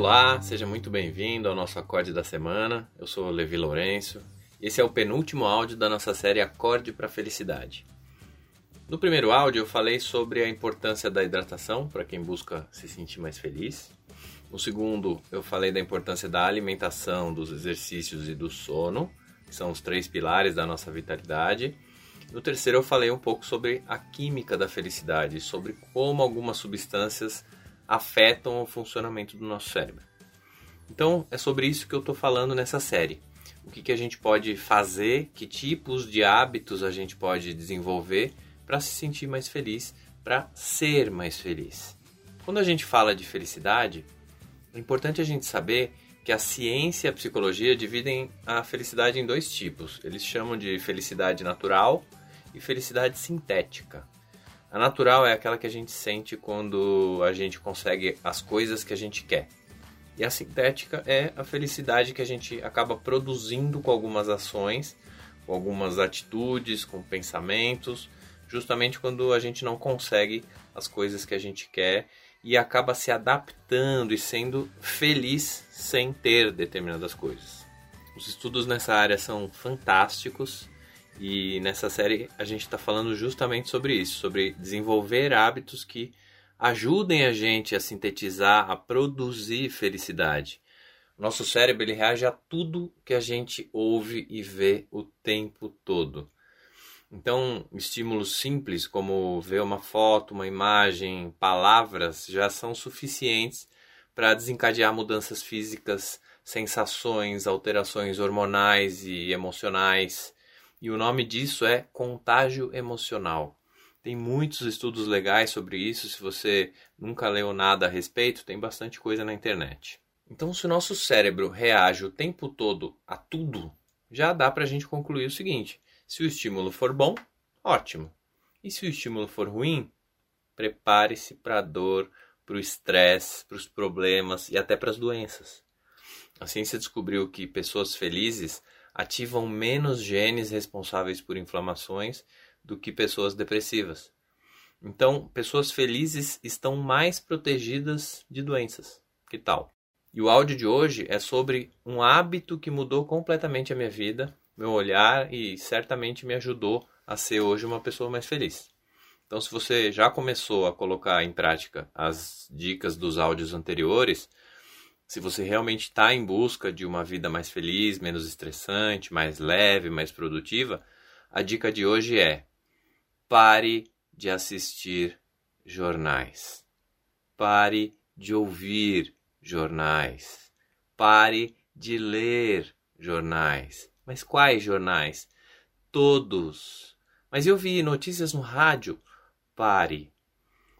Olá, seja muito bem-vindo ao nosso acorde da semana. Eu sou o Levi Lourenço. Esse é o penúltimo áudio da nossa série Acorde para Felicidade. No primeiro áudio eu falei sobre a importância da hidratação para quem busca se sentir mais feliz. No segundo eu falei da importância da alimentação, dos exercícios e do sono, que são os três pilares da nossa vitalidade. No terceiro eu falei um pouco sobre a química da felicidade, sobre como algumas substâncias afetam o funcionamento do nosso cérebro. Então, é sobre isso que eu estou falando nessa série. O que, que a gente pode fazer, que tipos de hábitos a gente pode desenvolver para se sentir mais feliz, para ser mais feliz. Quando a gente fala de felicidade, é importante a gente saber que a ciência e a psicologia dividem a felicidade em dois tipos. Eles chamam de felicidade natural e felicidade sintética. A natural é aquela que a gente sente quando a gente consegue as coisas que a gente quer. E a sintética é a felicidade que a gente acaba produzindo com algumas ações, com algumas atitudes, com pensamentos, justamente quando a gente não consegue as coisas que a gente quer e acaba se adaptando e sendo feliz sem ter determinadas coisas. Os estudos nessa área são fantásticos e nessa série a gente está falando justamente sobre isso, sobre desenvolver hábitos que ajudem a gente a sintetizar, a produzir felicidade. Nosso cérebro ele reage a tudo que a gente ouve e vê o tempo todo. Então, estímulos simples como ver uma foto, uma imagem, palavras já são suficientes para desencadear mudanças físicas, sensações, alterações hormonais e emocionais e o nome disso é contágio emocional. Tem muitos estudos legais sobre isso. Se você nunca leu nada a respeito, tem bastante coisa na internet. Então, se o nosso cérebro reage o tempo todo a tudo, já dá para a gente concluir o seguinte: se o estímulo for bom, ótimo. E se o estímulo for ruim, prepare-se para a dor, para o estresse, para os problemas e até para as doenças. A ciência descobriu que pessoas felizes ativam menos genes responsáveis por inflamações do que pessoas depressivas. Então, pessoas felizes estão mais protegidas de doenças. Que tal? E o áudio de hoje é sobre um hábito que mudou completamente a minha vida, meu olhar e certamente me ajudou a ser hoje uma pessoa mais feliz. Então, se você já começou a colocar em prática as dicas dos áudios anteriores, se você realmente está em busca de uma vida mais feliz, menos estressante, mais leve, mais produtiva, a dica de hoje é: pare de assistir jornais. Pare de ouvir jornais. Pare de ler jornais. Mas quais jornais? Todos. Mas eu vi notícias no rádio. Pare.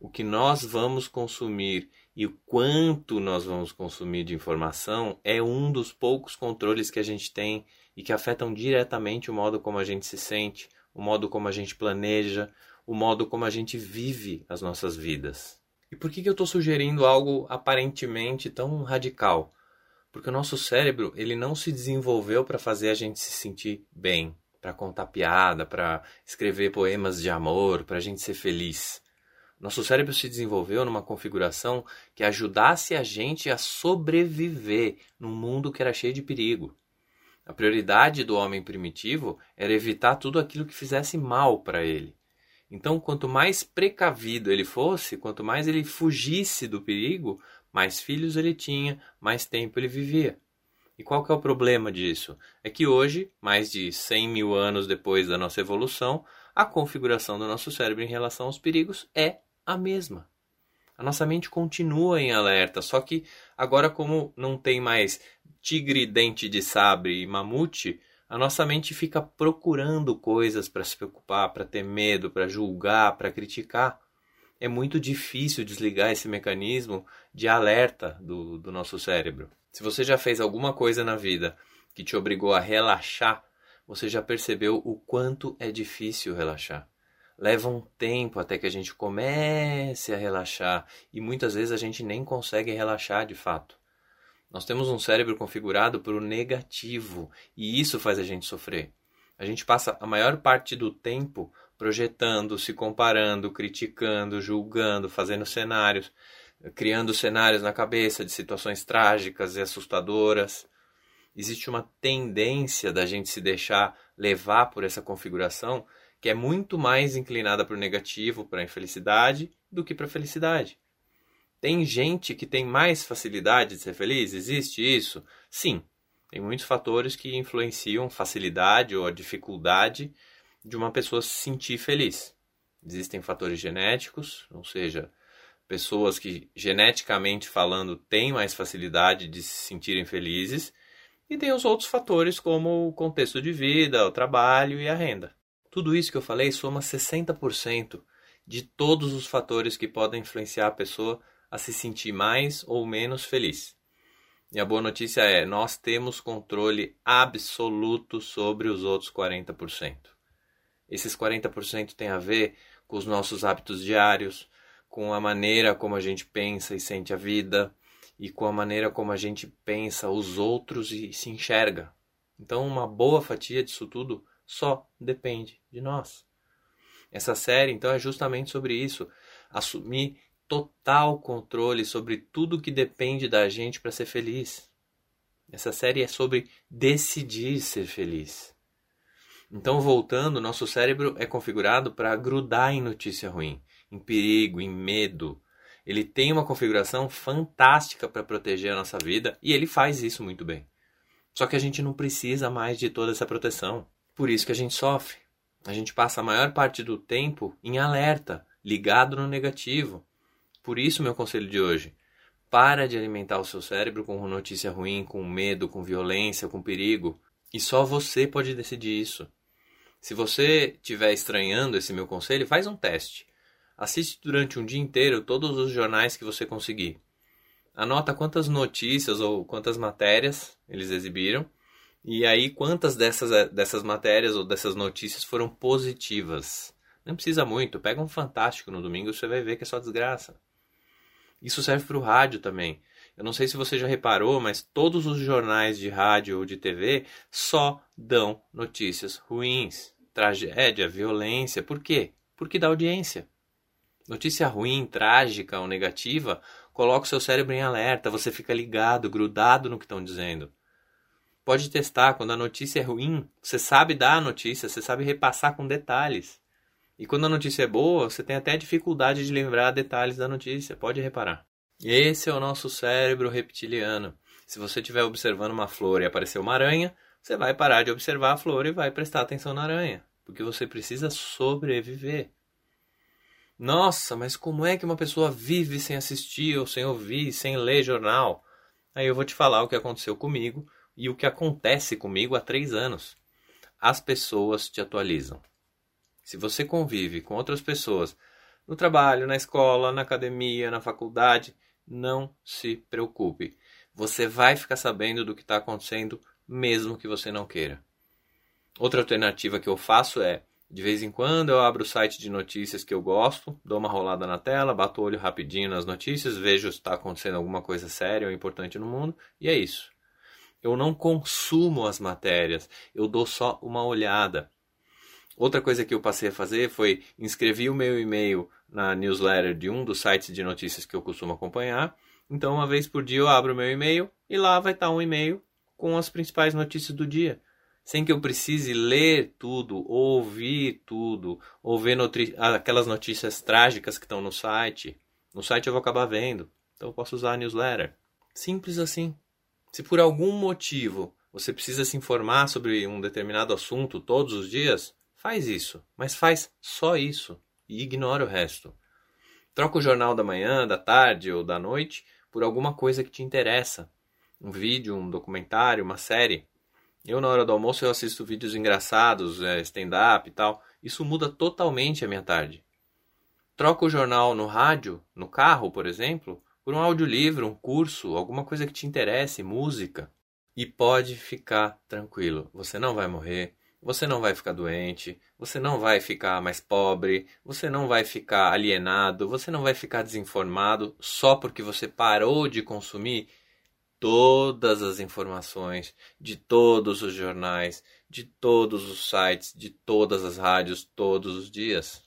O que nós vamos consumir e o quanto nós vamos consumir de informação é um dos poucos controles que a gente tem e que afetam diretamente o modo como a gente se sente, o modo como a gente planeja, o modo como a gente vive as nossas vidas. E por que, que eu estou sugerindo algo aparentemente tão radical? Porque o nosso cérebro ele não se desenvolveu para fazer a gente se sentir bem, para contar piada, para escrever poemas de amor, para a gente ser feliz. Nosso cérebro se desenvolveu numa configuração que ajudasse a gente a sobreviver num mundo que era cheio de perigo. A prioridade do homem primitivo era evitar tudo aquilo que fizesse mal para ele. Então, quanto mais precavido ele fosse, quanto mais ele fugisse do perigo, mais filhos ele tinha, mais tempo ele vivia. E qual que é o problema disso? É que hoje, mais de 100 mil anos depois da nossa evolução, a configuração do nosso cérebro em relação aos perigos é a mesma. A nossa mente continua em alerta, só que agora, como não tem mais tigre, dente de sabre e mamute, a nossa mente fica procurando coisas para se preocupar, para ter medo, para julgar, para criticar. É muito difícil desligar esse mecanismo de alerta do, do nosso cérebro. Se você já fez alguma coisa na vida que te obrigou a relaxar, você já percebeu o quanto é difícil relaxar leva um tempo até que a gente comece a relaxar e muitas vezes a gente nem consegue relaxar de fato. Nós temos um cérebro configurado para o negativo e isso faz a gente sofrer. A gente passa a maior parte do tempo projetando, se comparando, criticando, julgando, fazendo cenários, criando cenários na cabeça de situações trágicas e assustadoras. Existe uma tendência da gente se deixar levar por essa configuração que é muito mais inclinada para o negativo, para a infelicidade, do que para a felicidade. Tem gente que tem mais facilidade de ser feliz? Existe isso? Sim. Tem muitos fatores que influenciam facilidade ou a dificuldade de uma pessoa se sentir feliz. Existem fatores genéticos, ou seja, pessoas que geneticamente falando têm mais facilidade de se sentirem felizes, e tem os outros fatores como o contexto de vida, o trabalho e a renda. Tudo isso que eu falei soma 60% de todos os fatores que podem influenciar a pessoa a se sentir mais ou menos feliz. E a boa notícia é: nós temos controle absoluto sobre os outros 40%. Esses 40% têm a ver com os nossos hábitos diários, com a maneira como a gente pensa e sente a vida e com a maneira como a gente pensa os outros e se enxerga. Então, uma boa fatia disso tudo só depende de nós. Essa série, então, é justamente sobre isso: assumir total controle sobre tudo que depende da gente para ser feliz. Essa série é sobre decidir ser feliz. Então, voltando, nosso cérebro é configurado para grudar em notícia ruim em perigo, em medo. Ele tem uma configuração fantástica para proteger a nossa vida e ele faz isso muito bem. Só que a gente não precisa mais de toda essa proteção. Por isso que a gente sofre. A gente passa a maior parte do tempo em alerta, ligado no negativo. Por isso, meu conselho de hoje: para de alimentar o seu cérebro com notícia ruim, com medo, com violência, com perigo. E só você pode decidir isso. Se você estiver estranhando esse meu conselho, faz um teste. Assiste durante um dia inteiro todos os jornais que você conseguir. Anota quantas notícias ou quantas matérias eles exibiram. E aí, quantas dessas, eh, dessas matérias ou dessas notícias foram positivas. Não precisa muito. Pega um Fantástico no domingo você vai ver que é só desgraça. Isso serve para o rádio também. Eu não sei se você já reparou, mas todos os jornais de rádio ou de TV só dão notícias ruins. Tragédia, violência. Por quê? Porque dá audiência. Notícia ruim, trágica ou negativa coloca o seu cérebro em alerta, você fica ligado, grudado no que estão dizendo. Pode testar, quando a notícia é ruim, você sabe dar a notícia, você sabe repassar com detalhes. E quando a notícia é boa, você tem até dificuldade de lembrar detalhes da notícia, pode reparar. Esse é o nosso cérebro reptiliano. Se você estiver observando uma flor e aparecer uma aranha, você vai parar de observar a flor e vai prestar atenção na aranha, porque você precisa sobreviver. Nossa, mas como é que uma pessoa vive sem assistir, ou sem ouvir, sem ler jornal? Aí eu vou te falar o que aconteceu comigo e o que acontece comigo há três anos. As pessoas te atualizam. Se você convive com outras pessoas no trabalho, na escola, na academia, na faculdade, não se preocupe. Você vai ficar sabendo do que está acontecendo, mesmo que você não queira. Outra alternativa que eu faço é de vez em quando eu abro o site de notícias que eu gosto, dou uma rolada na tela, bato o olho rapidinho nas notícias, vejo se está acontecendo alguma coisa séria ou importante no mundo, e é isso. Eu não consumo as matérias, eu dou só uma olhada. Outra coisa que eu passei a fazer foi inscrever o meu e-mail na newsletter de um dos sites de notícias que eu costumo acompanhar. Então, uma vez por dia eu abro o meu e-mail e lá vai estar um e-mail com as principais notícias do dia sem que eu precise ler tudo, ouvir tudo, ou ver aquelas notícias trágicas que estão no site. No site eu vou acabar vendo, então eu posso usar a newsletter. Simples assim. Se por algum motivo você precisa se informar sobre um determinado assunto todos os dias, faz isso, mas faz só isso e ignora o resto. Troca o jornal da manhã, da tarde ou da noite por alguma coisa que te interessa. Um vídeo, um documentário, uma série. Eu, na hora do almoço, eu assisto vídeos engraçados, é, stand-up e tal. Isso muda totalmente a minha tarde. Troca o jornal no rádio, no carro, por exemplo, por um audiolivro, um curso, alguma coisa que te interesse, música. E pode ficar tranquilo, você não vai morrer, você não vai ficar doente, você não vai ficar mais pobre, você não vai ficar alienado, você não vai ficar desinformado só porque você parou de consumir todas as informações de todos os jornais, de todos os sites, de todas as rádios, todos os dias.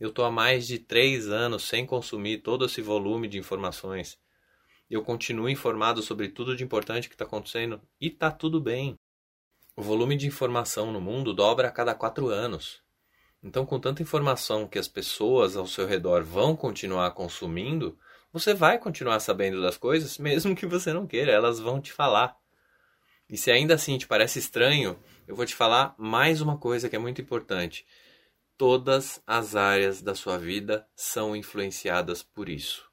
Eu estou há mais de três anos sem consumir todo esse volume de informações. Eu continuo informado sobre tudo de importante que está acontecendo e está tudo bem. O volume de informação no mundo dobra a cada quatro anos. Então, com tanta informação que as pessoas ao seu redor vão continuar consumindo, você vai continuar sabendo das coisas, mesmo que você não queira, elas vão te falar. E se ainda assim te parece estranho, eu vou te falar mais uma coisa que é muito importante. Todas as áreas da sua vida são influenciadas por isso.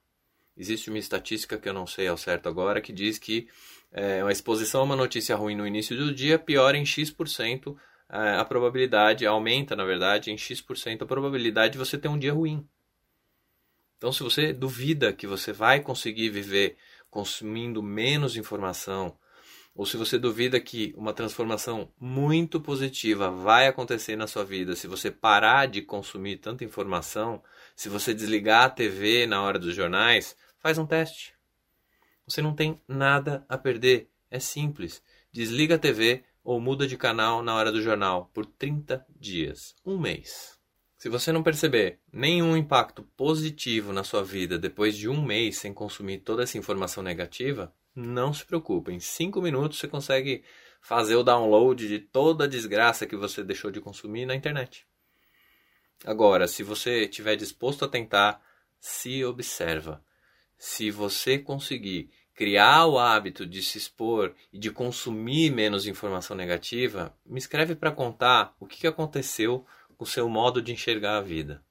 Existe uma estatística que eu não sei ao certo agora que diz que é, uma exposição a uma notícia ruim no início do dia piora em X% é, a probabilidade, aumenta na verdade em X% a probabilidade de você ter um dia ruim. Então, se você duvida que você vai conseguir viver consumindo menos informação, ou se você duvida que uma transformação muito positiva vai acontecer na sua vida se você parar de consumir tanta informação, se você desligar a TV na hora dos jornais, faz um teste. Você não tem nada a perder. É simples. Desliga a TV ou muda de canal na hora do jornal por 30 dias, um mês. Se você não perceber nenhum impacto positivo na sua vida depois de um mês sem consumir toda essa informação negativa, não se preocupe. Em cinco minutos você consegue fazer o download de toda a desgraça que você deixou de consumir na internet. Agora, se você estiver disposto a tentar, se observa. Se você conseguir criar o hábito de se expor e de consumir menos informação negativa, me escreve para contar o que aconteceu o seu modo de enxergar a vida.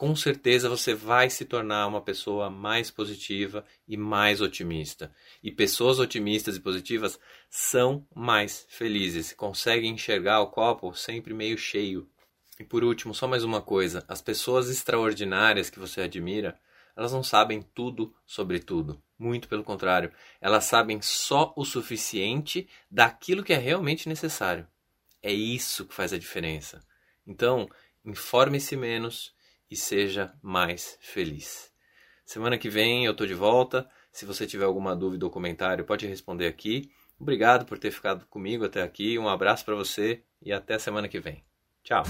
Com certeza você vai se tornar uma pessoa mais positiva e mais otimista. E pessoas otimistas e positivas são mais felizes, conseguem enxergar o copo sempre meio cheio. E por último, só mais uma coisa: as pessoas extraordinárias que você admira, elas não sabem tudo sobre tudo. Muito pelo contrário, elas sabem só o suficiente daquilo que é realmente necessário. É isso que faz a diferença. Então, informe-se menos e seja mais feliz. Semana que vem eu estou de volta. Se você tiver alguma dúvida ou comentário, pode responder aqui. Obrigado por ter ficado comigo até aqui. Um abraço para você e até semana que vem. Tchau.